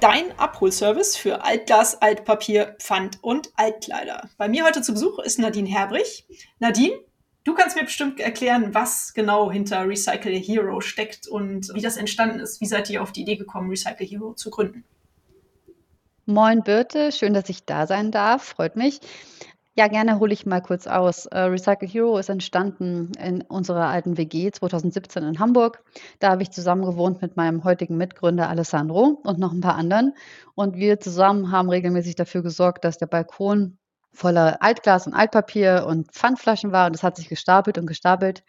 dein Abholservice für Altglas, Altpapier, Pfand und Altkleider. Bei mir heute zu Besuch ist Nadine Herbrich. Nadine, du kannst mir bestimmt erklären, was genau hinter Recycle Hero steckt und wie das entstanden ist. Wie seid ihr auf die Idee gekommen, Recycle Hero zu gründen? Moin Birte, schön, dass ich da sein darf, freut mich. Ja, gerne hole ich mal kurz aus. Äh, Recycle Hero ist entstanden in unserer alten WG 2017 in Hamburg. Da habe ich zusammen gewohnt mit meinem heutigen Mitgründer Alessandro und noch ein paar anderen. Und wir zusammen haben regelmäßig dafür gesorgt, dass der Balkon voller Altglas und Altpapier und Pfandflaschen war und das hat sich gestapelt und gestapelt.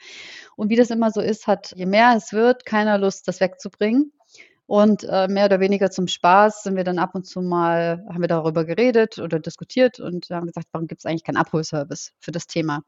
Und wie das immer so ist, hat je mehr es wird, keiner Lust, das wegzubringen. Und äh, mehr oder weniger zum Spaß sind wir dann ab und zu mal, haben wir darüber geredet oder diskutiert und haben gesagt, warum gibt es eigentlich keinen Abholservice für das Thema?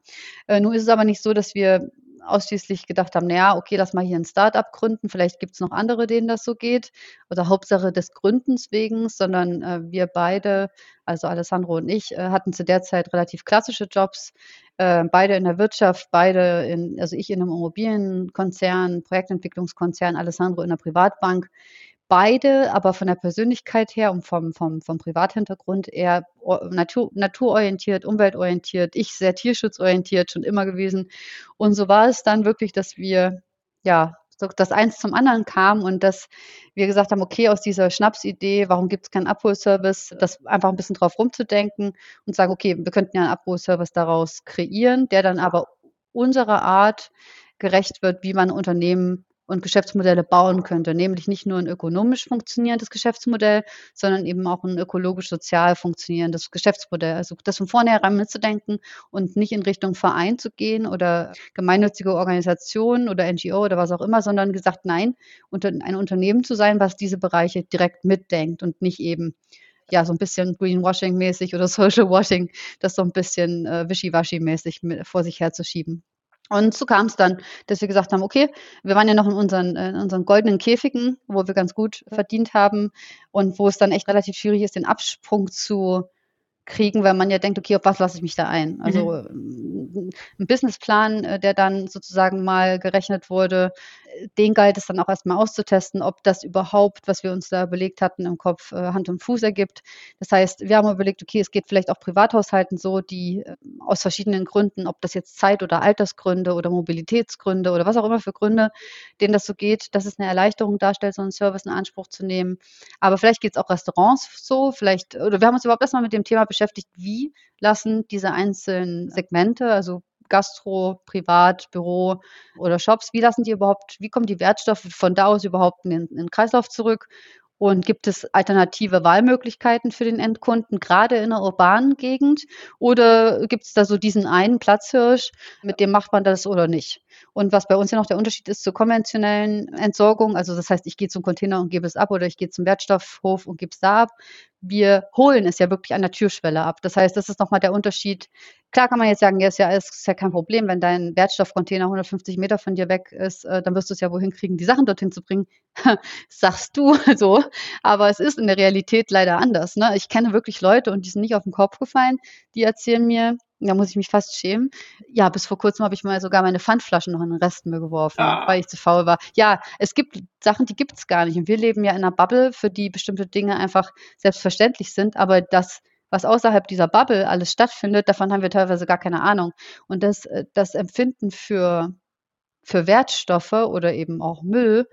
Äh, nun ist es aber nicht so, dass wir ausschließlich gedacht haben, naja, okay, lass mal hier ein Start-up gründen, vielleicht gibt es noch andere, denen das so geht. Oder Hauptsache des Gründens wegen, sondern äh, wir beide, also Alessandro und ich, äh, hatten zu der Zeit relativ klassische Jobs, äh, beide in der Wirtschaft, beide in, also ich in einem Immobilienkonzern, Projektentwicklungskonzern, Alessandro in der Privatbank beide, aber von der Persönlichkeit her und vom, vom, vom Privathintergrund eher natur, naturorientiert, umweltorientiert, ich sehr tierschutzorientiert schon immer gewesen. Und so war es dann wirklich, dass wir ja so das eins zum anderen kam und dass wir gesagt haben, okay, aus dieser Schnapsidee, warum gibt es keinen Abholservice, das einfach ein bisschen drauf rumzudenken und sagen, okay, wir könnten ja einen Abholservice daraus kreieren, der dann aber unserer Art gerecht wird, wie man Unternehmen und Geschäftsmodelle bauen könnte, nämlich nicht nur ein ökonomisch funktionierendes Geschäftsmodell, sondern eben auch ein ökologisch-sozial funktionierendes Geschäftsmodell. Also das von vornherein mitzudenken und nicht in Richtung Verein zu gehen oder gemeinnützige Organisation oder NGO oder was auch immer, sondern gesagt, nein, ein Unternehmen zu sein, was diese Bereiche direkt mitdenkt und nicht eben ja, so ein bisschen Greenwashing-mäßig oder Social Washing, das so ein bisschen äh, wischiwaschi-mäßig vor sich herzuschieben. Und so kam es dann, dass wir gesagt haben, okay, wir waren ja noch in unseren, äh, in unseren goldenen Käfigen, wo wir ganz gut verdient haben und wo es dann echt relativ schwierig ist, den Absprung zu kriegen, weil man ja denkt, okay, auf was lasse ich mich da ein? Also mhm. ein Businessplan, äh, der dann sozusagen mal gerechnet wurde, den galt es dann auch erstmal auszutesten, ob das überhaupt, was wir uns da überlegt hatten, im Kopf äh, Hand und Fuß ergibt. Das heißt, wir haben überlegt, okay, es geht vielleicht auch Privathaushalten so, die äh, aus verschiedenen Gründen, ob das jetzt Zeit- oder Altersgründe oder Mobilitätsgründe oder was auch immer für Gründe, denen das so geht, dass es eine Erleichterung darstellt, so einen Service in Anspruch zu nehmen. Aber vielleicht geht es auch Restaurants so, vielleicht, oder wir haben uns überhaupt erstmal mit dem Thema beschäftigt, wie lassen diese einzelnen Segmente, also Gastro, Privat, Büro oder Shops, wie lassen die überhaupt, wie kommen die Wertstoffe von da aus überhaupt in den, in den Kreislauf zurück? Und gibt es alternative Wahlmöglichkeiten für den Endkunden, gerade in einer urbanen Gegend? Oder gibt es da so diesen einen Platzhirsch, mit dem macht man das oder nicht? Und was bei uns ja noch der Unterschied ist zur konventionellen Entsorgung, also das heißt, ich gehe zum Container und gebe es ab oder ich gehe zum Wertstoffhof und gebe es da ab. Wir holen es ja wirklich an der Türschwelle ab. Das heißt, das ist nochmal der Unterschied. Klar kann man jetzt sagen, ja, ist ja, ist ja kein Problem, wenn dein Wertstoffcontainer 150 Meter von dir weg ist, äh, dann wirst du es ja wohin kriegen, die Sachen dorthin zu bringen. Sagst du so. Aber es ist in der Realität leider anders. Ne? Ich kenne wirklich Leute und die sind nicht auf den Kopf gefallen, die erzählen mir, da muss ich mich fast schämen. Ja, bis vor kurzem habe ich mal sogar meine Pfandflaschen noch in den Restmüll geworfen, ah. weil ich zu faul war. Ja, es gibt Sachen, die gibt es gar nicht. Und wir leben ja in einer Bubble, für die bestimmte Dinge einfach selbstverständlich sind. Aber das, was außerhalb dieser Bubble alles stattfindet, davon haben wir teilweise gar keine Ahnung. Und das, äh, das Empfinden für, für Wertstoffe oder eben auch Müll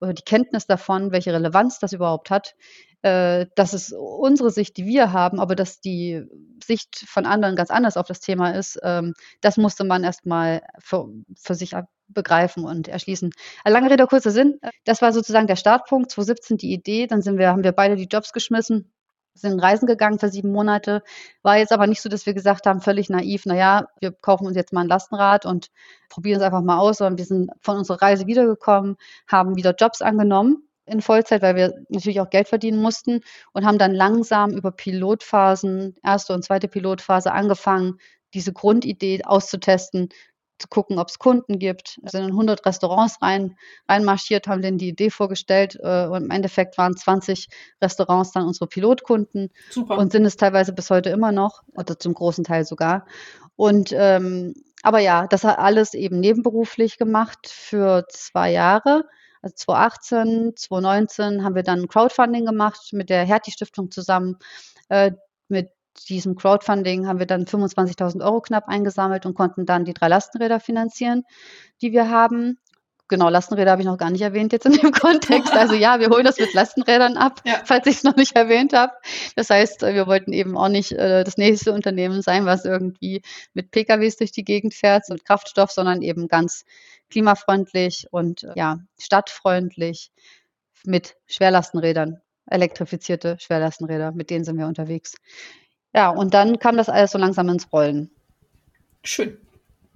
die Kenntnis davon, welche Relevanz das überhaupt hat, äh, das ist unsere Sicht, die wir haben, aber dass die Sicht von anderen ganz anders auf das Thema ist, ähm, das musste man erstmal für, für sich begreifen und erschließen. Äh, lange Rede, kurzer Sinn. Das war sozusagen der Startpunkt, 2017 die Idee. Dann sind wir, haben wir beide die Jobs geschmissen, sind reisen gegangen für sieben Monate. War jetzt aber nicht so, dass wir gesagt haben, völlig naiv, naja, wir kaufen uns jetzt mal ein Lastenrad und probieren es einfach mal aus, sondern wir sind von unserer Reise wiedergekommen, haben wieder Jobs angenommen in Vollzeit, weil wir natürlich auch Geld verdienen mussten und haben dann langsam über Pilotphasen, erste und zweite Pilotphase angefangen, diese Grundidee auszutesten, zu gucken, ob es Kunden gibt. Wir sind in 100 Restaurants rein, reinmarschiert, haben denen die Idee vorgestellt äh, und im Endeffekt waren 20 Restaurants dann unsere Pilotkunden Super. und sind es teilweise bis heute immer noch oder zum großen Teil sogar. Und ähm, aber ja, das hat alles eben nebenberuflich gemacht für zwei Jahre. Also 2018, 2019 haben wir dann Crowdfunding gemacht mit der Hertie Stiftung zusammen. Äh, mit diesem Crowdfunding haben wir dann 25.000 Euro knapp eingesammelt und konnten dann die drei Lastenräder finanzieren, die wir haben. Genau, Lastenräder habe ich noch gar nicht erwähnt jetzt in dem Kontext. Also ja, wir holen das mit Lastenrädern ab, ja. falls ich es noch nicht erwähnt habe. Das heißt, wir wollten eben auch nicht äh, das nächste Unternehmen sein, was irgendwie mit PKWs durch die Gegend fährt und Kraftstoff, sondern eben ganz klimafreundlich und äh, ja, stadtfreundlich mit Schwerlastenrädern, elektrifizierte Schwerlastenräder, mit denen sind wir unterwegs. Ja, und dann kam das alles so langsam ins Rollen. Schön.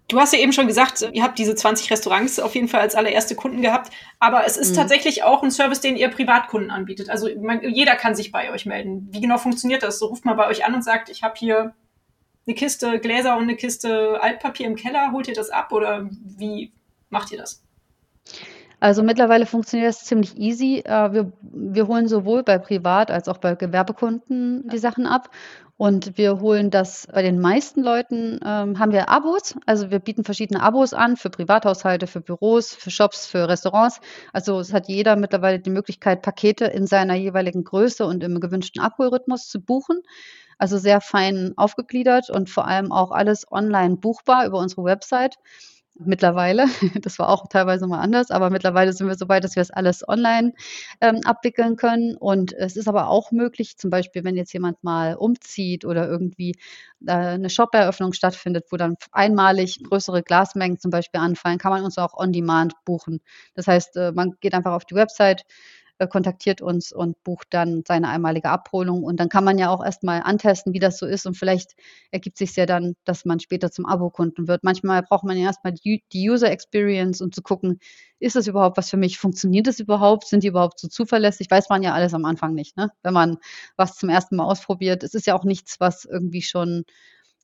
Du hast ja eben schon gesagt, ihr habt diese 20 Restaurants auf jeden Fall als allererste Kunden gehabt, aber es ist mhm. tatsächlich auch ein Service, den ihr Privatkunden anbietet. Also man, jeder kann sich bei euch melden. Wie genau funktioniert das? So ruft man bei euch an und sagt, ich habe hier eine Kiste Gläser und eine Kiste Altpapier im Keller, holt ihr das ab oder wie macht ihr das? Also mittlerweile funktioniert das ziemlich easy. Äh, wir, wir holen sowohl bei Privat- als auch bei Gewerbekunden die Sachen ab. Und wir holen das bei den meisten Leuten, ähm, haben wir Abos. Also wir bieten verschiedene Abos an für Privathaushalte, für Büros, für Shops, für Restaurants. Also es hat jeder mittlerweile die Möglichkeit, Pakete in seiner jeweiligen Größe und im gewünschten Abholrhythmus zu buchen. Also sehr fein aufgegliedert und vor allem auch alles online buchbar über unsere Website mittlerweile. Das war auch teilweise mal anders, aber mittlerweile sind wir so weit, dass wir das alles online ähm, abwickeln können. Und es ist aber auch möglich, zum Beispiel, wenn jetzt jemand mal umzieht oder irgendwie äh, eine Shop-Eröffnung stattfindet, wo dann einmalig größere Glasmengen zum Beispiel anfallen, kann man uns auch on demand buchen. Das heißt, äh, man geht einfach auf die Website, kontaktiert uns und bucht dann seine einmalige Abholung. Und dann kann man ja auch erstmal antesten, wie das so ist. Und vielleicht ergibt sich ja dann, dass man später zum Abokunden wird. Manchmal braucht man ja erstmal die, die User Experience, um zu gucken, ist das überhaupt was für mich? Funktioniert das überhaupt? Sind die überhaupt so zuverlässig? Weiß man ja alles am Anfang nicht, ne? wenn man was zum ersten Mal ausprobiert. Es ist ja auch nichts, was irgendwie schon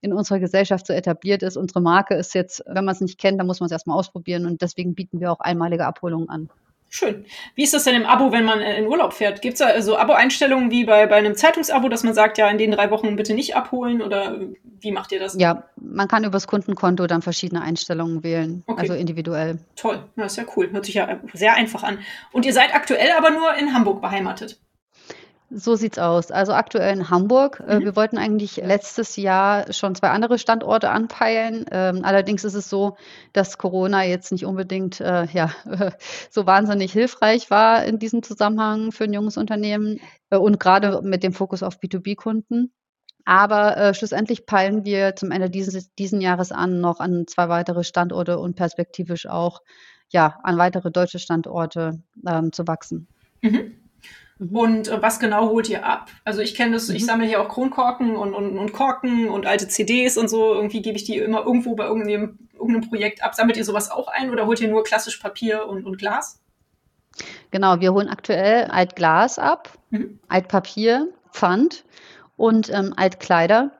in unserer Gesellschaft so etabliert ist. Unsere Marke ist jetzt, wenn man es nicht kennt, dann muss man es erstmal ausprobieren und deswegen bieten wir auch einmalige Abholungen an. Schön. Wie ist das denn im Abo, wenn man äh, in Urlaub fährt? Gibt es da so Abo-Einstellungen wie bei, bei einem Zeitungsabo, dass man sagt, ja, in den drei Wochen bitte nicht abholen oder wie macht ihr das? Ja, man kann übers Kundenkonto dann verschiedene Einstellungen wählen, okay. also individuell. Toll, das ist ja cool. Hört sich ja sehr einfach an. Und ihr seid aktuell aber nur in Hamburg beheimatet. So sieht's aus. Also aktuell in Hamburg. Äh, mhm. Wir wollten eigentlich letztes Jahr schon zwei andere Standorte anpeilen. Ähm, allerdings ist es so, dass Corona jetzt nicht unbedingt äh, ja, so wahnsinnig hilfreich war in diesem Zusammenhang für ein junges Unternehmen äh, und gerade mit dem Fokus auf B2B-Kunden. Aber äh, schlussendlich peilen wir zum Ende dieses diesen Jahres an, noch an zwei weitere Standorte und perspektivisch auch ja, an weitere deutsche Standorte ähm, zu wachsen. Mhm. Mhm. Und äh, was genau holt ihr ab? Also ich kenne das, mhm. ich sammle hier auch Kronkorken und, und, und Korken und alte CDs und so. Irgendwie gebe ich die immer irgendwo bei irgendeinem, irgendeinem Projekt ab. Sammelt ihr sowas auch ein oder holt ihr nur klassisch Papier und, und Glas? Genau, wir holen aktuell Altglas ab, mhm. Altpapier, Pfand und ähm, Altkleider.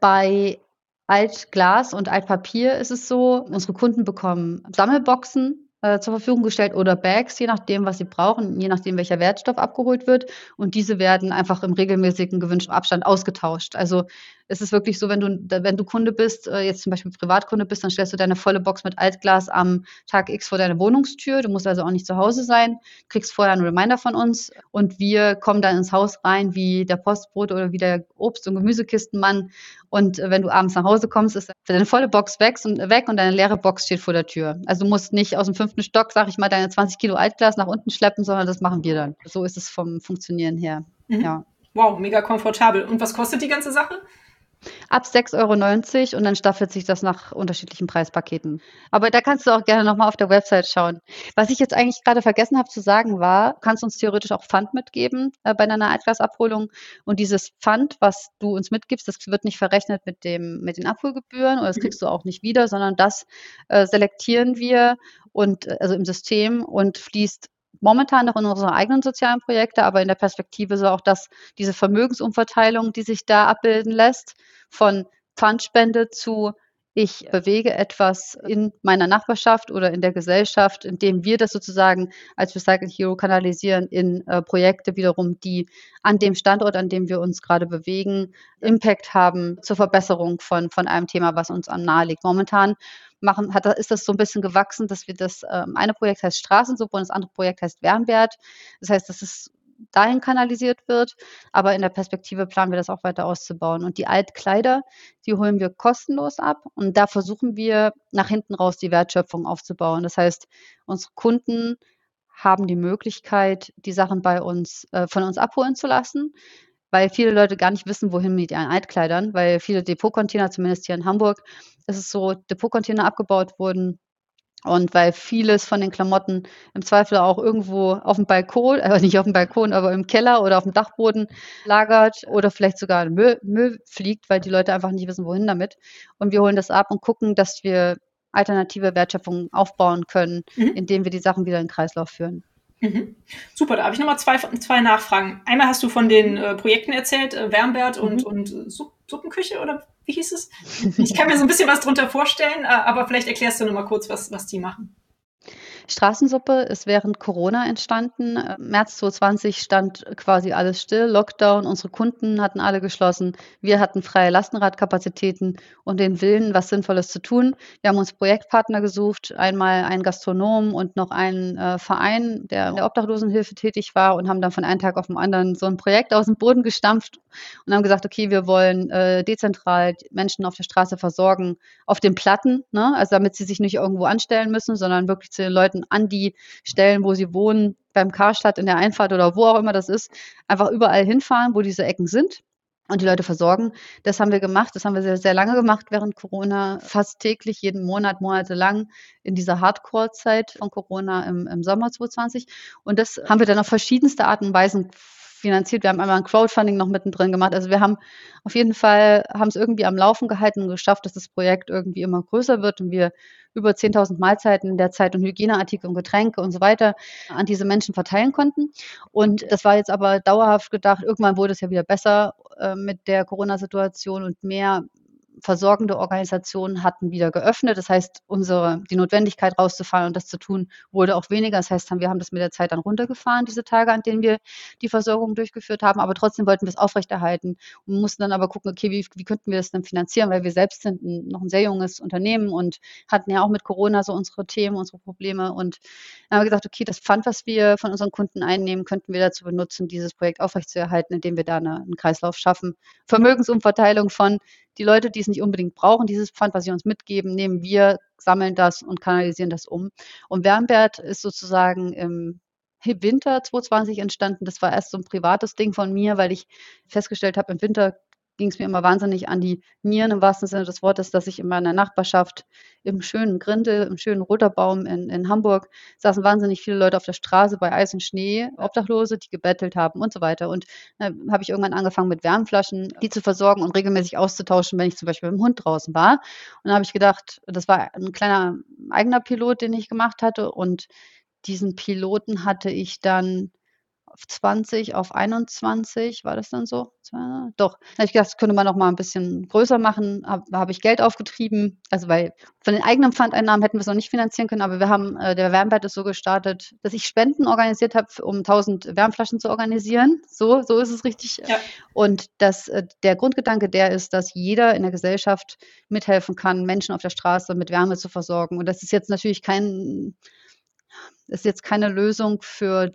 Bei Altglas und Altpapier ist es so, unsere Kunden bekommen Sammelboxen äh, zur Verfügung gestellt oder Bags, je nachdem, was sie brauchen, je nachdem, welcher Wertstoff abgeholt wird. Und diese werden einfach im regelmäßigen gewünschten Abstand ausgetauscht. Also es ist wirklich so, wenn du, wenn du Kunde bist, äh, jetzt zum Beispiel Privatkunde bist, dann stellst du deine volle Box mit Altglas am Tag X vor deine Wohnungstür. Du musst also auch nicht zu Hause sein, kriegst vorher einen Reminder von uns und wir kommen dann ins Haus rein wie der Postbrot oder wie der Obst- und Gemüsekistenmann. Und äh, wenn du abends nach Hause kommst, ist deine volle Box weg und, weg und deine leere Box steht vor der Tür. Also du musst nicht aus dem fünften Stock, sag ich mal, deine 20 Kilo Altglas nach unten schleppen, sondern das machen wir dann. So ist es vom Funktionieren her. Mhm. Ja. Wow, mega komfortabel. Und was kostet die ganze Sache? Ab 6,90 Euro und dann staffelt sich das nach unterschiedlichen Preispaketen. Aber da kannst du auch gerne nochmal auf der Website schauen. Was ich jetzt eigentlich gerade vergessen habe zu sagen war, kannst du uns theoretisch auch Pfand mitgeben äh, bei deiner Altglasabholung. Und dieses Pfand, was du uns mitgibst, das wird nicht verrechnet mit, dem, mit den Abholgebühren oder das kriegst du auch nicht wieder, sondern das äh, selektieren wir und äh, also im System und fließt momentan noch in unsere eigenen sozialen Projekte, aber in der Perspektive so auch, dass diese Vermögensumverteilung, die sich da abbilden lässt, von Pfandspende zu ich bewege etwas in meiner Nachbarschaft oder in der Gesellschaft, indem wir das sozusagen als Recycle Hero kanalisieren in äh, Projekte wiederum, die an dem Standort, an dem wir uns gerade bewegen, Impact haben zur Verbesserung von, von einem Thema, was uns am nahe liegt. Momentan machen, hat, ist das so ein bisschen gewachsen, dass wir das ähm, eine Projekt heißt Straßensuppe und das andere Projekt heißt Wärmwert. Das heißt, das ist dahin kanalisiert wird. Aber in der Perspektive planen wir das auch weiter auszubauen. Und die Altkleider, die holen wir kostenlos ab. Und da versuchen wir nach hinten raus die Wertschöpfung aufzubauen. Das heißt, unsere Kunden haben die Möglichkeit, die Sachen bei uns, äh, von uns abholen zu lassen, weil viele Leute gar nicht wissen, wohin mit ihren Altkleidern, weil viele Depotcontainer, zumindest hier in Hamburg, ist es so, Depotcontainer abgebaut wurden und weil vieles von den Klamotten im Zweifel auch irgendwo auf dem Balkon, äh, nicht auf dem Balkon, aber im Keller oder auf dem Dachboden lagert oder vielleicht sogar Müll, Müll fliegt, weil die Leute einfach nicht wissen, wohin damit. Und wir holen das ab und gucken, dass wir alternative Wertschöpfung aufbauen können, mhm. indem wir die Sachen wieder in den Kreislauf führen. Mhm. Super, da habe ich nochmal zwei, zwei Nachfragen. Einmal hast du von den äh, Projekten erzählt, äh, Wärmbert und, mhm. und äh, Suppenküche oder wie hieß es? Ich kann mir so ein bisschen was drunter vorstellen, äh, aber vielleicht erklärst du nochmal kurz, was, was die machen. Straßensuppe ist während Corona entstanden. Äh, März 2020 stand quasi alles still, Lockdown, unsere Kunden hatten alle geschlossen, wir hatten freie Lastenradkapazitäten und den Willen, was Sinnvolles zu tun. Wir haben uns Projektpartner gesucht, einmal einen Gastronom und noch einen äh, Verein, der in der Obdachlosenhilfe tätig war und haben dann von einem Tag auf den anderen so ein Projekt aus dem Boden gestampft und haben gesagt, okay, wir wollen äh, dezentral Menschen auf der Straße versorgen, auf den Platten, ne? also damit sie sich nicht irgendwo anstellen müssen, sondern wirklich zu den Leuten Leuten an die Stellen, wo sie wohnen, beim Karstadt in der Einfahrt oder wo auch immer das ist, einfach überall hinfahren, wo diese Ecken sind und die Leute versorgen. Das haben wir gemacht. Das haben wir sehr, sehr lange gemacht während Corona, fast täglich, jeden Monat, monatelang in dieser Hardcore-Zeit von Corona im, im Sommer 2020. Und das haben wir dann auf verschiedenste Arten und Weisen finanziert. Wir haben einmal ein Crowdfunding noch mittendrin gemacht. Also wir haben auf jeden Fall, haben es irgendwie am Laufen gehalten und geschafft, dass das Projekt irgendwie immer größer wird und wir über 10.000 Mahlzeiten in der Zeit und Hygieneartikel und Getränke und so weiter an diese Menschen verteilen konnten. Und das war jetzt aber dauerhaft gedacht. Irgendwann wurde es ja wieder besser äh, mit der Corona-Situation und mehr versorgende Organisationen hatten wieder geöffnet. Das heißt, unsere, die Notwendigkeit rauszufahren und das zu tun, wurde auch weniger. Das heißt, wir haben das mit der Zeit dann runtergefahren, diese Tage, an denen wir die Versorgung durchgeführt haben. Aber trotzdem wollten wir es aufrechterhalten und mussten dann aber gucken, okay, wie, wie könnten wir das denn finanzieren? Weil wir selbst sind ein, noch ein sehr junges Unternehmen und hatten ja auch mit Corona so unsere Themen, unsere Probleme. Und dann haben wir gesagt, okay, das Pfand, was wir von unseren Kunden einnehmen, könnten wir dazu benutzen, dieses Projekt aufrechtzuerhalten, indem wir da eine, einen Kreislauf schaffen. Vermögensumverteilung von die Leute, die es nicht unbedingt brauchen, dieses Pfand, was sie uns mitgeben, nehmen wir, sammeln das und kanalisieren das um. Und Wärmwert ist sozusagen im Winter 2020 entstanden. Das war erst so ein privates Ding von mir, weil ich festgestellt habe, im Winter ging es mir immer wahnsinnig an die Nieren im wahrsten Sinne des Wortes, dass ich in meiner Nachbarschaft im schönen Grindel, im schönen Roterbaum in, in Hamburg saßen wahnsinnig viele Leute auf der Straße bei Eis und Schnee, Obdachlose, die gebettelt haben und so weiter. Und dann habe ich irgendwann angefangen mit Wärmflaschen, die zu versorgen und regelmäßig auszutauschen, wenn ich zum Beispiel mit dem Hund draußen war. Und dann habe ich gedacht, das war ein kleiner eigener Pilot, den ich gemacht hatte. Und diesen Piloten hatte ich dann 20 auf 21, war das dann so? Doch. Da habe ich gedacht, das könnte man noch mal ein bisschen größer machen. Habe hab ich Geld aufgetrieben, also weil von den eigenen Pfandeinnahmen hätten wir es noch nicht finanzieren können, aber wir haben, äh, der Wärmbad ist so gestartet, dass ich Spenden organisiert habe, um 1000 Wärmflaschen zu organisieren. So, so ist es richtig. Ja. Und das, äh, der Grundgedanke, der ist, dass jeder in der Gesellschaft mithelfen kann, Menschen auf der Straße mit Wärme zu versorgen. Und das ist jetzt natürlich kein ist jetzt keine Lösung für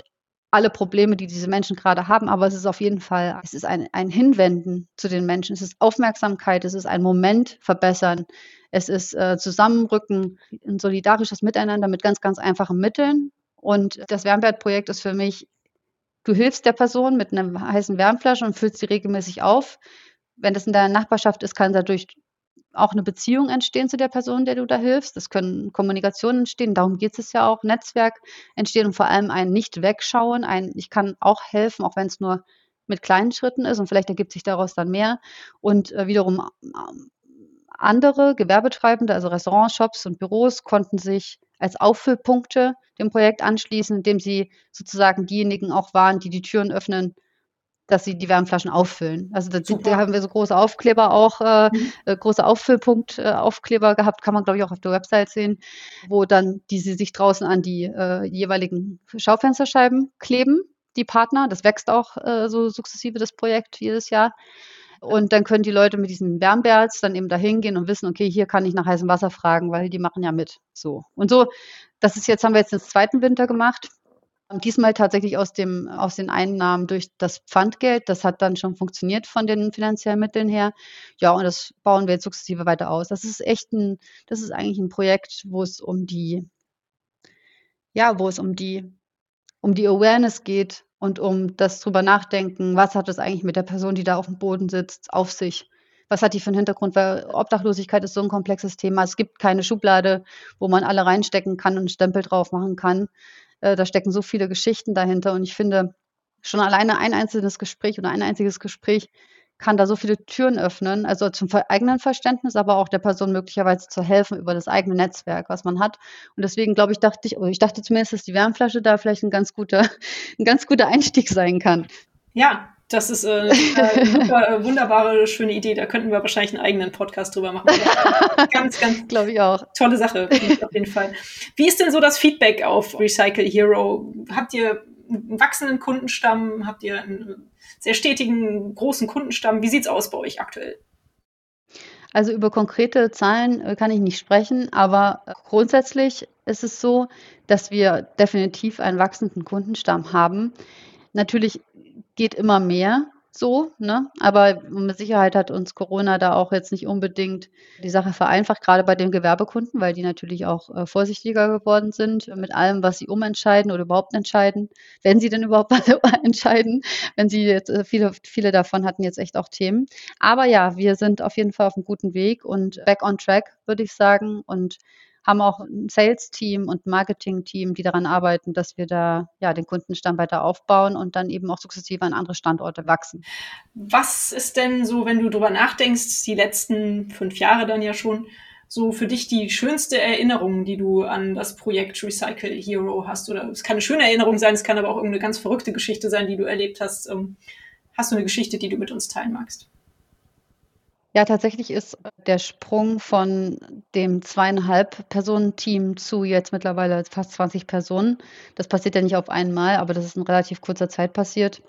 alle Probleme, die diese Menschen gerade haben, aber es ist auf jeden Fall, es ist ein, ein Hinwenden zu den Menschen, es ist Aufmerksamkeit, es ist ein Moment verbessern, es ist äh, Zusammenrücken, ein solidarisches Miteinander mit ganz, ganz einfachen Mitteln. Und das Wärmwertprojekt ist für mich, du hilfst der Person mit einer heißen Wärmflasche und füllst sie regelmäßig auf. Wenn das in deiner Nachbarschaft ist, kann dadurch auch eine Beziehung entstehen zu der Person, der du da hilfst. Es können Kommunikationen entstehen, darum geht es ja auch, Netzwerk entstehen und vor allem ein Nicht-Wegschauen, ein Ich kann auch helfen, auch wenn es nur mit kleinen Schritten ist und vielleicht ergibt sich daraus dann mehr. Und äh, wiederum äh, andere Gewerbetreibende, also Restaurants, Shops und Büros, konnten sich als Auffüllpunkte dem Projekt anschließen, indem sie sozusagen diejenigen auch waren, die die Türen öffnen, dass sie die Wärmflaschen auffüllen. Also da, da haben wir so große Aufkleber auch, äh, mhm. äh, große Auffüllpunkt-Aufkleber äh, gehabt, kann man glaube ich auch auf der Website sehen, wo dann die sie sich draußen an die äh, jeweiligen Schaufensterscheiben kleben, die Partner. Das wächst auch äh, so sukzessive das Projekt jedes Jahr. Und dann können die Leute mit diesen Wärmberls dann eben da hingehen und wissen, okay, hier kann ich nach heißem Wasser fragen, weil die machen ja mit. So. Und so, das ist jetzt, haben wir jetzt den zweiten Winter gemacht. Diesmal tatsächlich aus dem, aus den Einnahmen durch das Pfandgeld. Das hat dann schon funktioniert von den finanziellen Mitteln her. Ja, und das bauen wir jetzt sukzessive weiter aus. Das ist echt ein, das ist eigentlich ein Projekt, wo es um die, ja, wo es um die, um die Awareness geht, und um das drüber nachdenken, was hat es eigentlich mit der Person, die da auf dem Boden sitzt, auf sich? Was hat die für einen Hintergrund? Weil Obdachlosigkeit ist so ein komplexes Thema. Es gibt keine Schublade, wo man alle reinstecken kann und Stempel drauf machen kann. Äh, da stecken so viele Geschichten dahinter. Und ich finde, schon alleine ein einzelnes Gespräch oder ein einziges Gespräch kann da so viele Türen öffnen, also zum eigenen Verständnis, aber auch der Person möglicherweise zu helfen über das eigene Netzwerk, was man hat. Und deswegen glaube ich, dachte ich, ich dachte zumindest, dass die Wärmflasche da vielleicht ein ganz guter, ein ganz guter Einstieg sein kann. Ja, das ist äh, eine super, äh, wunderbare, schöne Idee. Da könnten wir wahrscheinlich einen eigenen Podcast drüber machen. ganz, ganz, glaube ich auch. Tolle Sache, auf jeden Fall. Wie ist denn so das Feedback auf Recycle Hero? Habt ihr einen wachsenden Kundenstamm? Habt ihr einen sehr stetigen, großen Kundenstamm? Wie sieht es aus bei euch aktuell? Also über konkrete Zahlen äh, kann ich nicht sprechen, aber grundsätzlich ist es so, dass wir definitiv einen wachsenden Kundenstamm haben. Natürlich geht immer mehr so, ne? Aber mit Sicherheit hat uns Corona da auch jetzt nicht unbedingt die Sache vereinfacht, gerade bei den Gewerbekunden, weil die natürlich auch äh, vorsichtiger geworden sind mit allem, was sie umentscheiden oder überhaupt entscheiden, wenn sie denn überhaupt entscheiden, wenn sie jetzt äh, viele, viele davon hatten jetzt echt auch Themen. Aber ja, wir sind auf jeden Fall auf einem guten Weg und back on track, würde ich sagen. Und haben auch ein Sales-Team und Marketing-Team, die daran arbeiten, dass wir da ja den Kundenstamm weiter aufbauen und dann eben auch sukzessive an andere Standorte wachsen. Was ist denn so, wenn du darüber nachdenkst, die letzten fünf Jahre dann ja schon, so für dich die schönste Erinnerung, die du an das Projekt Recycle Hero hast? Oder es kann eine schöne Erinnerung sein, es kann aber auch irgendeine ganz verrückte Geschichte sein, die du erlebt hast. Ähm, hast du eine Geschichte, die du mit uns teilen magst? Ja, tatsächlich ist der Sprung von dem zweieinhalb Personen-Team zu jetzt mittlerweile fast 20 Personen. Das passiert ja nicht auf einmal, aber das ist in relativ kurzer Zeit passiert.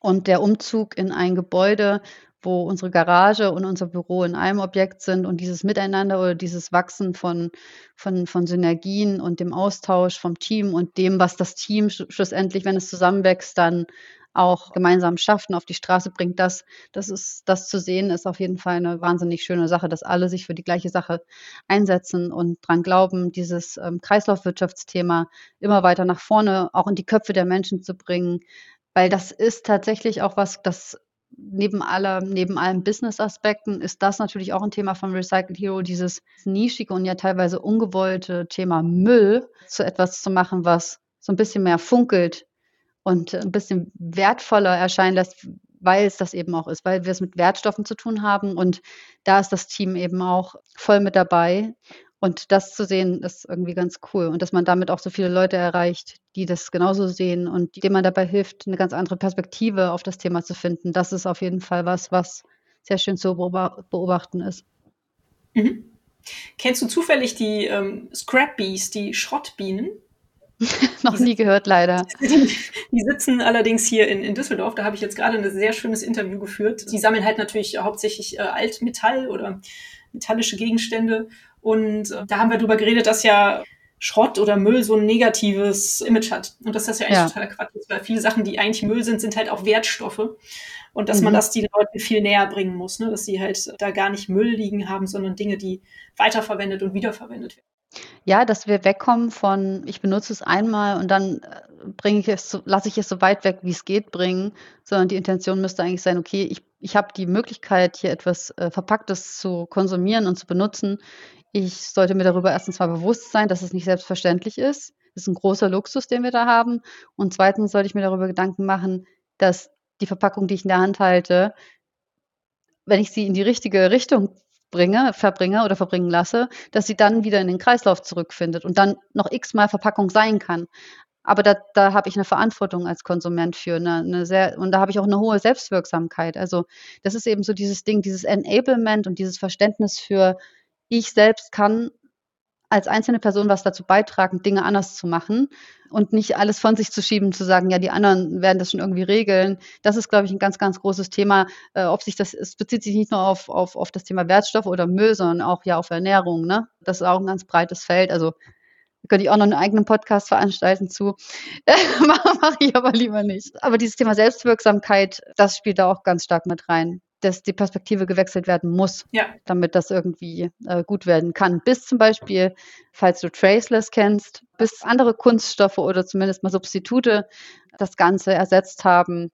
Und der Umzug in ein Gebäude, wo unsere Garage und unser Büro in einem Objekt sind und dieses Miteinander oder dieses Wachsen von, von, von Synergien und dem Austausch vom Team und dem, was das Team schlussendlich, wenn es zusammenwächst, dann auch gemeinsam schafft und auf die Straße bringt, das, das ist, das zu sehen, ist auf jeden Fall eine wahnsinnig schöne Sache, dass alle sich für die gleiche Sache einsetzen und dran glauben, dieses ähm, Kreislaufwirtschaftsthema immer weiter nach vorne, auch in die Köpfe der Menschen zu bringen, weil das ist tatsächlich auch was, das neben aller, neben allen Business-Aspekten ist das natürlich auch ein Thema von Recycled Hero, dieses nischige und ja teilweise ungewollte Thema Müll zu etwas zu machen, was so ein bisschen mehr funkelt und ein bisschen wertvoller erscheinen lässt, weil es das eben auch ist, weil wir es mit Wertstoffen zu tun haben und da ist das Team eben auch voll mit dabei. Und das zu sehen, ist irgendwie ganz cool. Und dass man damit auch so viele Leute erreicht, die das genauso sehen und denen man dabei hilft, eine ganz andere Perspektive auf das Thema zu finden. Das ist auf jeden Fall was, was sehr schön zu beobachten ist. Mhm. Kennst du zufällig die ähm, Scrap Bees, die Schrottbienen? Noch nie gehört, leider. Die, sitzen allerdings hier in, in Düsseldorf. Da habe ich jetzt gerade ein sehr schönes Interview geführt. Die sammeln halt natürlich hauptsächlich äh, Altmetall oder metallische Gegenstände. Und äh, da haben wir darüber geredet, dass ja Schrott oder Müll so ein negatives Image hat. Und dass das ja eigentlich ja. totaler Quatsch ist, weil viele Sachen, die eigentlich Müll sind, sind halt auch Wertstoffe. Und dass mhm. man das den Leuten viel näher bringen muss, ne? dass sie halt da gar nicht Müll liegen haben, sondern Dinge, die weiterverwendet und wiederverwendet werden. Ja, dass wir wegkommen von, ich benutze es einmal und dann äh, bringe ich es lasse ich es so weit weg, wie es geht, bringen, sondern die Intention müsste eigentlich sein, okay, ich, ich habe die Möglichkeit, hier etwas äh, Verpacktes zu konsumieren und zu benutzen. Ich sollte mir darüber erstens mal bewusst sein, dass es nicht selbstverständlich ist. Das ist ein großer Luxus, den wir da haben. Und zweitens sollte ich mir darüber Gedanken machen, dass die Verpackung, die ich in der Hand halte, wenn ich sie in die richtige Richtung bringe, verbringe oder verbringen lasse, dass sie dann wieder in den Kreislauf zurückfindet und dann noch x-mal Verpackung sein kann. Aber da, da habe ich eine Verantwortung als Konsument für, eine, eine sehr, und da habe ich auch eine hohe Selbstwirksamkeit. Also das ist eben so dieses Ding, dieses Enablement und dieses Verständnis für, ich selbst kann als einzelne Person was dazu beitragen, Dinge anders zu machen und nicht alles von sich zu schieben, zu sagen, ja, die anderen werden das schon irgendwie regeln. Das ist, glaube ich, ein ganz, ganz großes Thema. Äh, ob sich das, es bezieht sich nicht nur auf, auf, auf das Thema Wertstoffe oder Müll, sondern auch ja auf Ernährung. Ne? Das ist auch ein ganz breites Feld. Also könnte ich auch noch einen eigenen Podcast veranstalten zu. Mache ich aber lieber nicht. Aber dieses Thema Selbstwirksamkeit, das spielt da auch ganz stark mit rein dass die Perspektive gewechselt werden muss, ja. damit das irgendwie äh, gut werden kann. Bis zum Beispiel, falls du Traceless kennst, bis andere Kunststoffe oder zumindest mal Substitute das Ganze ersetzt haben,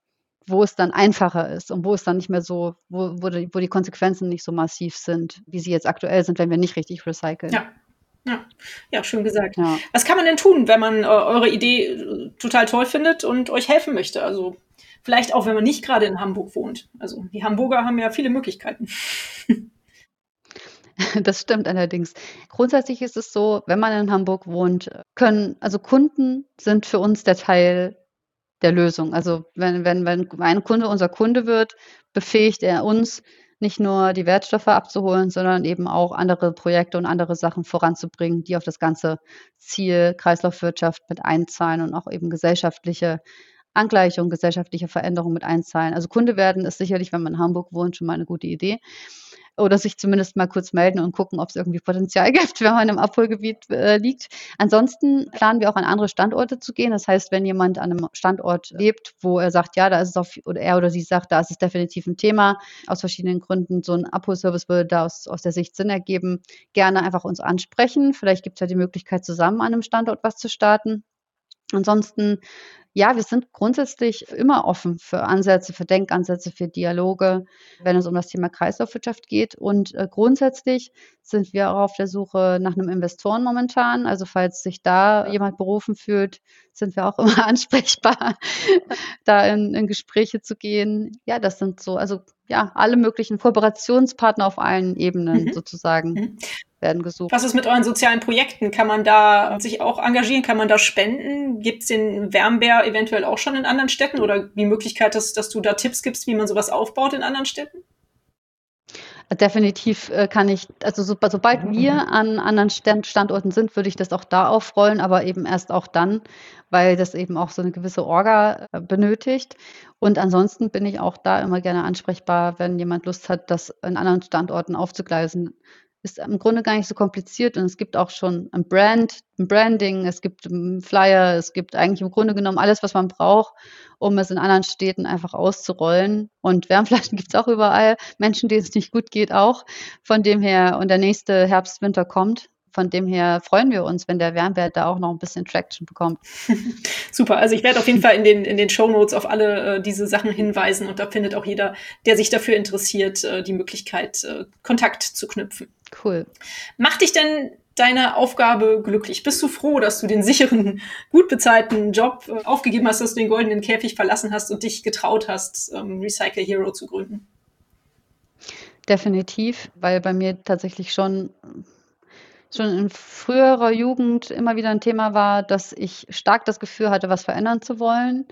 wo es dann einfacher ist und wo es dann nicht mehr so, wo, wo, die, wo die Konsequenzen nicht so massiv sind, wie sie jetzt aktuell sind, wenn wir nicht richtig recyceln. Ja. Ja, ja schön gesagt. Ja. Was kann man denn tun, wenn man äh, eure Idee äh, total toll findet und euch helfen möchte? Also Vielleicht auch, wenn man nicht gerade in Hamburg wohnt. Also die Hamburger haben ja viele Möglichkeiten. Das stimmt allerdings. Grundsätzlich ist es so, wenn man in Hamburg wohnt, können, also Kunden sind für uns der Teil der Lösung. Also wenn, wenn, wenn ein Kunde unser Kunde wird, befähigt er uns, nicht nur die Wertstoffe abzuholen, sondern eben auch andere Projekte und andere Sachen voranzubringen, die auf das ganze Ziel Kreislaufwirtschaft mit einzahlen und auch eben gesellschaftliche Angleichung, gesellschaftliche Veränderung mit einzahlen. Also Kunde werden ist sicherlich, wenn man in Hamburg wohnt, schon mal eine gute Idee. Oder sich zumindest mal kurz melden und gucken, ob es irgendwie Potenzial gibt, wenn man im Abholgebiet äh, liegt. Ansonsten planen wir auch an andere Standorte zu gehen. Das heißt, wenn jemand an einem Standort lebt, wo er sagt, ja, da ist es auf, oder er oder sie sagt, da ist es definitiv ein Thema, aus verschiedenen Gründen, so ein Abholservice würde da aus, aus der Sicht Sinn ergeben, gerne einfach uns ansprechen. Vielleicht gibt es ja die Möglichkeit, zusammen an einem Standort was zu starten. Ansonsten ja, wir sind grundsätzlich immer offen für Ansätze, für Denkansätze, für Dialoge, wenn es um das Thema Kreislaufwirtschaft geht. Und äh, grundsätzlich sind wir auch auf der Suche nach einem Investoren momentan. Also falls sich da jemand berufen fühlt, sind wir auch immer ansprechbar, da in, in Gespräche zu gehen. Ja, das sind so, also ja, alle möglichen Kooperationspartner auf allen Ebenen mhm. sozusagen. Mhm werden gesucht. Was ist mit euren sozialen Projekten? Kann man da sich auch engagieren? Kann man da spenden? Gibt es den Wärmbär eventuell auch schon in anderen Städten oder die Möglichkeit, dass, dass du da Tipps gibst, wie man sowas aufbaut in anderen Städten? Definitiv äh, kann ich, also so, sobald wir an anderen Standorten sind, würde ich das auch da aufrollen, aber eben erst auch dann, weil das eben auch so eine gewisse Orga äh, benötigt. Und ansonsten bin ich auch da immer gerne ansprechbar, wenn jemand Lust hat, das in anderen Standorten aufzugleisen ist im Grunde gar nicht so kompliziert und es gibt auch schon ein Brand, ein Branding, es gibt einen Flyer, es gibt eigentlich im Grunde genommen alles, was man braucht, um es in anderen Städten einfach auszurollen. Und Wärmflaschen gibt es auch überall, Menschen, denen es nicht gut geht, auch. Von dem her, und der nächste Herbst, Winter kommt, von dem her freuen wir uns, wenn der Wärmwert da auch noch ein bisschen Traction bekommt. Super, also ich werde auf jeden Fall in den, in den Show Notes auf alle äh, diese Sachen hinweisen und da findet auch jeder, der sich dafür interessiert, äh, die Möglichkeit, äh, Kontakt zu knüpfen. Cool. Macht dich denn deine Aufgabe glücklich? Bist du froh, dass du den sicheren, gut bezahlten Job äh, aufgegeben hast, dass du den goldenen Käfig verlassen hast und dich getraut hast, ähm, Recycle Hero zu gründen? Definitiv, weil bei mir tatsächlich schon schon in früherer Jugend immer wieder ein Thema war, dass ich stark das Gefühl hatte, was verändern zu wollen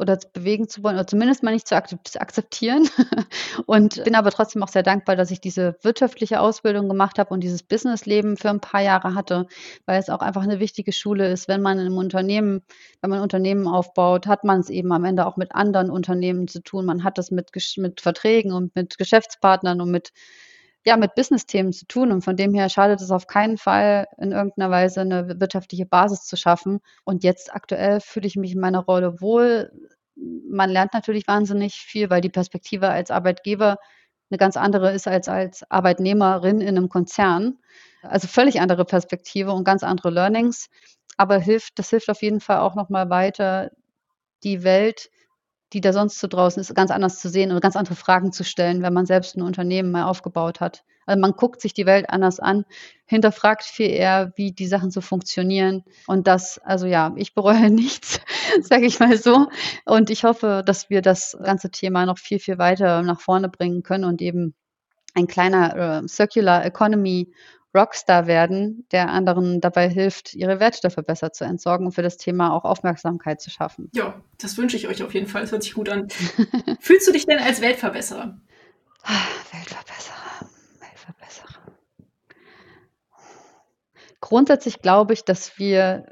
oder bewegen zu wollen oder zumindest mal nicht zu akzeptieren. und bin aber trotzdem auch sehr dankbar, dass ich diese wirtschaftliche Ausbildung gemacht habe und dieses Businessleben für ein paar Jahre hatte, weil es auch einfach eine wichtige Schule ist. Wenn man einem Unternehmen, wenn man Unternehmen aufbaut, hat man es eben am Ende auch mit anderen Unternehmen zu tun. Man hat das mit, mit Verträgen und mit Geschäftspartnern und mit ja, mit Business-Themen zu tun. Und von dem her schadet es auf keinen Fall, in irgendeiner Weise eine wirtschaftliche Basis zu schaffen. Und jetzt aktuell fühle ich mich in meiner Rolle wohl. Man lernt natürlich wahnsinnig viel, weil die Perspektive als Arbeitgeber eine ganz andere ist als als Arbeitnehmerin in einem Konzern. Also völlig andere Perspektive und ganz andere Learnings. Aber hilft, das hilft auf jeden Fall auch nochmal weiter, die Welt die da sonst so draußen ist, ganz anders zu sehen und ganz andere Fragen zu stellen, wenn man selbst ein Unternehmen mal aufgebaut hat. Also man guckt sich die Welt anders an, hinterfragt viel eher, wie die Sachen so funktionieren. Und das, also ja, ich bereue nichts, sage ich mal so. Und ich hoffe, dass wir das ganze Thema noch viel, viel weiter nach vorne bringen können und eben ein kleiner äh, Circular Economy Rockstar werden, der anderen dabei hilft, ihre Wertstoffe besser zu entsorgen und für das Thema auch Aufmerksamkeit zu schaffen. Ja, das wünsche ich euch auf jeden Fall. Das hört sich gut an. Fühlst du dich denn als Weltverbesserer? Weltverbesserer, Weltverbesserer. Grundsätzlich glaube ich, dass wir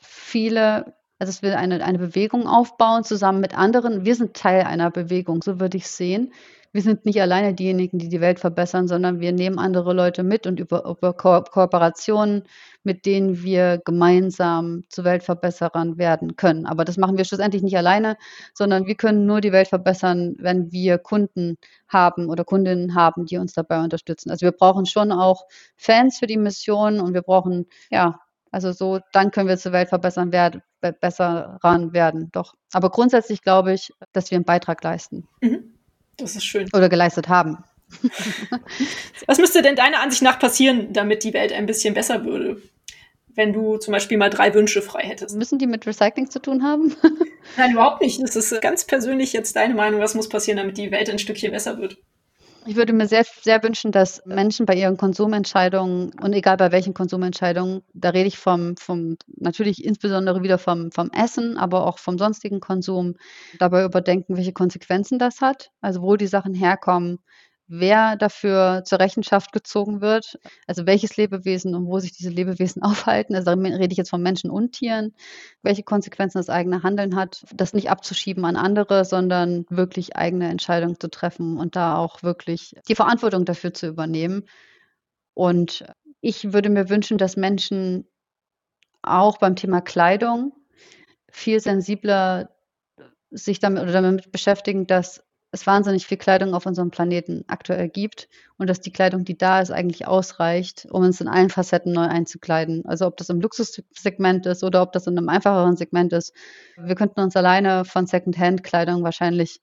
viele, also dass wir eine, eine Bewegung aufbauen zusammen mit anderen. Wir sind Teil einer Bewegung, so würde ich es sehen wir sind nicht alleine diejenigen, die die Welt verbessern, sondern wir nehmen andere Leute mit und über, über Ko Kooperationen, mit denen wir gemeinsam zu Weltverbesserern werden können. Aber das machen wir schlussendlich nicht alleine, sondern wir können nur die Welt verbessern, wenn wir Kunden haben oder Kundinnen haben, die uns dabei unterstützen. Also wir brauchen schon auch Fans für die Mission und wir brauchen, ja, also so, dann können wir zur Welt verbessern werden, besser ran werden. Doch. Aber grundsätzlich glaube ich, dass wir einen Beitrag leisten. Mhm. Das ist schön. Oder geleistet haben. Was müsste denn deiner Ansicht nach passieren, damit die Welt ein bisschen besser würde? Wenn du zum Beispiel mal drei Wünsche frei hättest. Müssen die mit Recycling zu tun haben? Nein, überhaupt nicht. Das ist ganz persönlich jetzt deine Meinung. Was muss passieren, damit die Welt ein Stückchen besser wird? Ich würde mir sehr, sehr wünschen, dass Menschen bei ihren Konsumentscheidungen und egal bei welchen Konsumentscheidungen, da rede ich vom, vom natürlich insbesondere wieder vom, vom Essen, aber auch vom sonstigen Konsum, dabei überdenken, welche Konsequenzen das hat, also wo die Sachen herkommen, wer dafür zur Rechenschaft gezogen wird, also welches Lebewesen und wo sich diese Lebewesen aufhalten. Also da rede ich jetzt von Menschen und Tieren, welche Konsequenzen das eigene Handeln hat, das nicht abzuschieben an andere, sondern wirklich eigene Entscheidungen zu treffen und da auch wirklich die Verantwortung dafür zu übernehmen. Und ich würde mir wünschen, dass Menschen auch beim Thema Kleidung viel sensibler sich damit oder damit beschäftigen, dass es wahnsinnig viel Kleidung auf unserem Planeten aktuell gibt und dass die Kleidung, die da ist, eigentlich ausreicht, um uns in allen Facetten neu einzukleiden. Also ob das im Luxussegment ist oder ob das in einem einfacheren Segment ist. Wir könnten uns alleine von Secondhand-Kleidung wahrscheinlich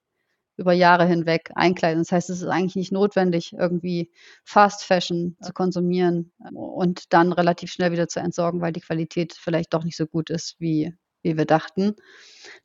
über Jahre hinweg einkleiden. Das heißt, es ist eigentlich nicht notwendig, irgendwie Fast Fashion zu konsumieren und dann relativ schnell wieder zu entsorgen, weil die Qualität vielleicht doch nicht so gut ist, wie, wie wir dachten.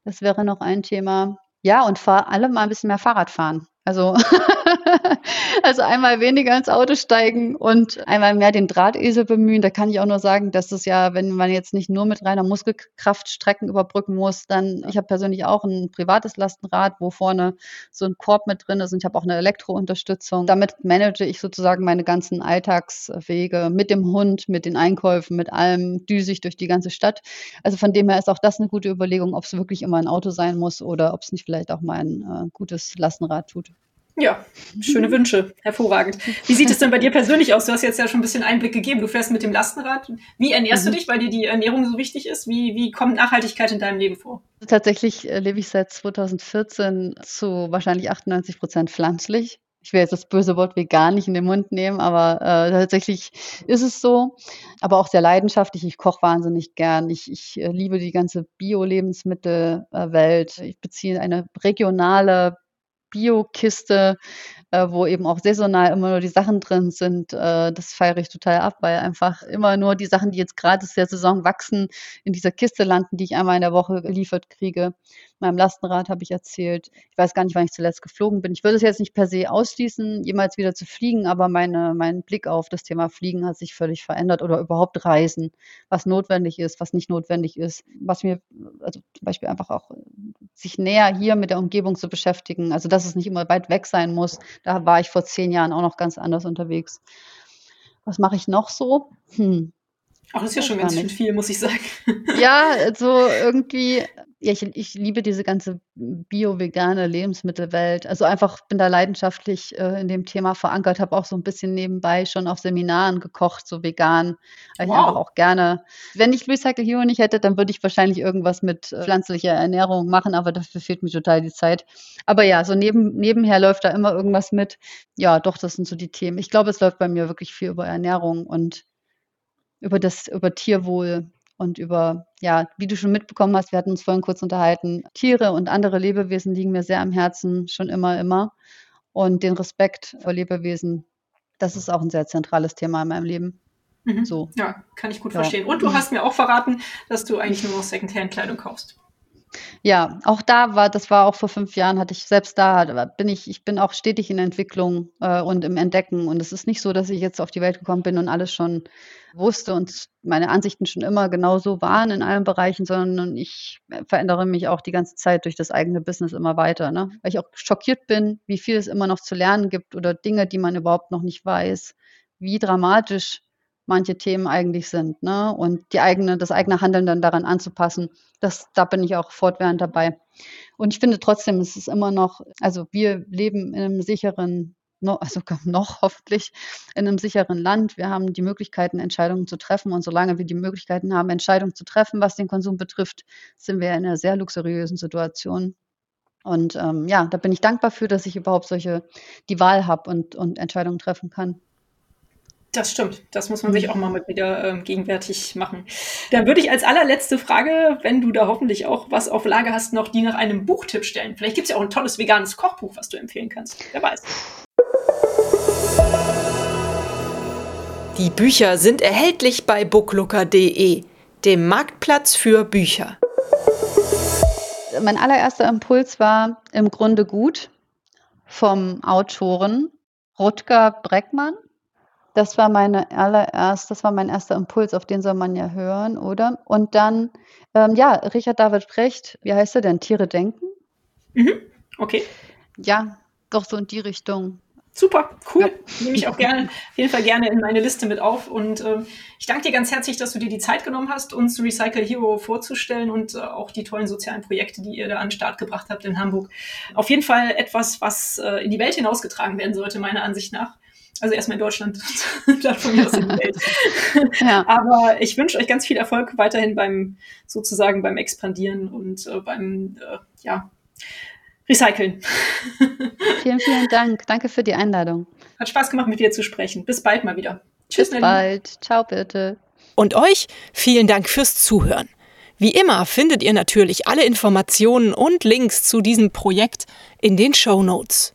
Das wäre noch ein Thema. Ja, und vor allem mal ein bisschen mehr Fahrrad fahren. Also, also einmal weniger ins Auto steigen und einmal mehr den Drahtesel bemühen. Da kann ich auch nur sagen, dass es ja, wenn man jetzt nicht nur mit reiner Muskelkraft Strecken überbrücken muss, dann, ich habe persönlich auch ein privates Lastenrad, wo vorne so ein Korb mit drin ist und ich habe auch eine Elektrounterstützung. Damit manage ich sozusagen meine ganzen Alltagswege mit dem Hund, mit den Einkäufen, mit allem, düse ich durch die ganze Stadt. Also von dem her ist auch das eine gute Überlegung, ob es wirklich immer ein Auto sein muss oder ob es nicht vielleicht auch mal ein äh, gutes Lastenrad tut. Ja, schöne Wünsche. Hervorragend. Wie sieht es denn bei dir persönlich aus? Du hast jetzt ja schon ein bisschen Einblick gegeben. Du fährst mit dem Lastenrad. Wie ernährst mhm. du dich, weil dir die Ernährung so wichtig ist? Wie, wie kommt Nachhaltigkeit in deinem Leben vor? Tatsächlich äh, lebe ich seit 2014 zu wahrscheinlich 98 Prozent pflanzlich. Ich will jetzt das böse Wort vegan nicht in den Mund nehmen, aber äh, tatsächlich ist es so. Aber auch sehr leidenschaftlich. Ich koche wahnsinnig gern. Ich, ich äh, liebe die ganze Bio-Lebensmittelwelt. Ich beziehe eine regionale Bio-Kiste, äh, wo eben auch saisonal immer nur die Sachen drin sind. Äh, das feiere ich total ab, weil einfach immer nur die Sachen, die jetzt gerade der Saison wachsen, in dieser Kiste landen, die ich einmal in der Woche geliefert kriege. Meinem Lastenrad habe ich erzählt. Ich weiß gar nicht, wann ich zuletzt geflogen bin. Ich würde es jetzt nicht per se ausschließen, jemals wieder zu fliegen, aber meine, mein Blick auf das Thema Fliegen hat sich völlig verändert oder überhaupt Reisen, was notwendig ist, was nicht notwendig ist, was mir, also zum Beispiel einfach auch sich näher hier mit der Umgebung zu beschäftigen. Also dass es nicht immer weit weg sein muss. Da war ich vor zehn Jahren auch noch ganz anders unterwegs. Was mache ich noch so? Hm. Ach, das ist ja schon ganz schön viel, muss ich sagen. Ja, so irgendwie ja, ich, ich liebe diese ganze bio-vegane Lebensmittelwelt. Also einfach bin da leidenschaftlich äh, in dem Thema verankert, habe auch so ein bisschen nebenbei schon auf Seminaren gekocht, so vegan. Weil wow. ich einfach auch gerne, wenn ich Recycle Hero nicht hätte, dann würde ich wahrscheinlich irgendwas mit äh, pflanzlicher Ernährung machen, aber dafür fehlt mir total die Zeit. Aber ja, so neben, nebenher läuft da immer irgendwas mit. Ja, doch, das sind so die Themen. Ich glaube, es läuft bei mir wirklich viel über Ernährung und über das, über Tierwohl und über, ja, wie du schon mitbekommen hast, wir hatten uns vorhin kurz unterhalten, Tiere und andere Lebewesen liegen mir sehr am Herzen, schon immer, immer. Und den Respekt vor Lebewesen, das ist auch ein sehr zentrales Thema in meinem Leben. Mhm. So. Ja, kann ich gut ja. verstehen. Und du hast mir auch verraten, dass du eigentlich nur noch Secondhand-Kleidung kaufst. Ja, auch da war das war auch vor fünf Jahren hatte ich selbst da bin ich ich bin auch stetig in Entwicklung, äh, und im Entdecken. Und es ist nicht so, dass ich jetzt auf die Welt gekommen bin und alles schon wusste und meine Ansichten schon immer genauso waren in allen Bereichen, sondern ich verändere mich auch die ganze Zeit durch das eigene Business immer weiter, ne? Weil ich auch schockiert bin, wie viel es immer noch zu lernen gibt oder Dinge, die man überhaupt noch nicht weiß, wie dramatisch manche Themen eigentlich sind, ne? Und die eigene das eigene Handeln dann daran anzupassen, das da bin ich auch fortwährend dabei. Und ich finde trotzdem, es ist immer noch also, wir leben in einem sicheren also, noch hoffentlich in einem sicheren Land. Wir haben die Möglichkeiten, Entscheidungen zu treffen und solange wir die Möglichkeiten haben, Entscheidungen zu treffen, was den Konsum betrifft, sind wir in einer sehr luxuriösen Situation. Und, ähm, ja, da bin ich dankbar für, dass ich überhaupt solche die Wahl habe und und Entscheidungen treffen kann. Das stimmt. Das muss man sich auch mal mit wieder ähm, gegenwärtig machen. Dann würde ich als allerletzte Frage, wenn du da hoffentlich auch was auf Lage hast, noch die nach einem Buchtipp stellen. Vielleicht gibt es ja auch ein tolles veganes Kochbuch, was du empfehlen kannst. Wer weiß. Die Bücher sind erhältlich bei booklooker.de, dem Marktplatz für Bücher. Mein allererster Impuls war im Grunde gut vom Autoren Rutger Breckmann. Das war meine allererst das war mein erster Impuls, auf den soll man ja hören, oder? Und dann, ähm, ja, Richard David Precht, wie heißt er denn? Tiere denken? Mhm, okay. Ja, doch so in die Richtung. Super, cool. Ja. Nehme ich auch gerne, auf jeden Fall gerne in meine Liste mit auf. Und äh, ich danke dir ganz herzlich, dass du dir die Zeit genommen hast, uns Recycle Hero vorzustellen und äh, auch die tollen sozialen Projekte, die ihr da an den Start gebracht habt in Hamburg. Auf jeden Fall etwas, was äh, in die Welt hinausgetragen werden sollte, meiner Ansicht nach. Also erstmal in Deutschland, dann von mir aus in die Welt. ja. Aber ich wünsche euch ganz viel Erfolg weiterhin beim sozusagen beim Expandieren und äh, beim äh, ja, Recyceln. vielen, vielen Dank. Danke für die Einladung. Hat Spaß gemacht, mit dir zu sprechen. Bis bald mal wieder. Tschüss. Bis bald. Ciao, bitte. Und euch vielen Dank fürs Zuhören. Wie immer findet ihr natürlich alle Informationen und Links zu diesem Projekt in den Show Notes.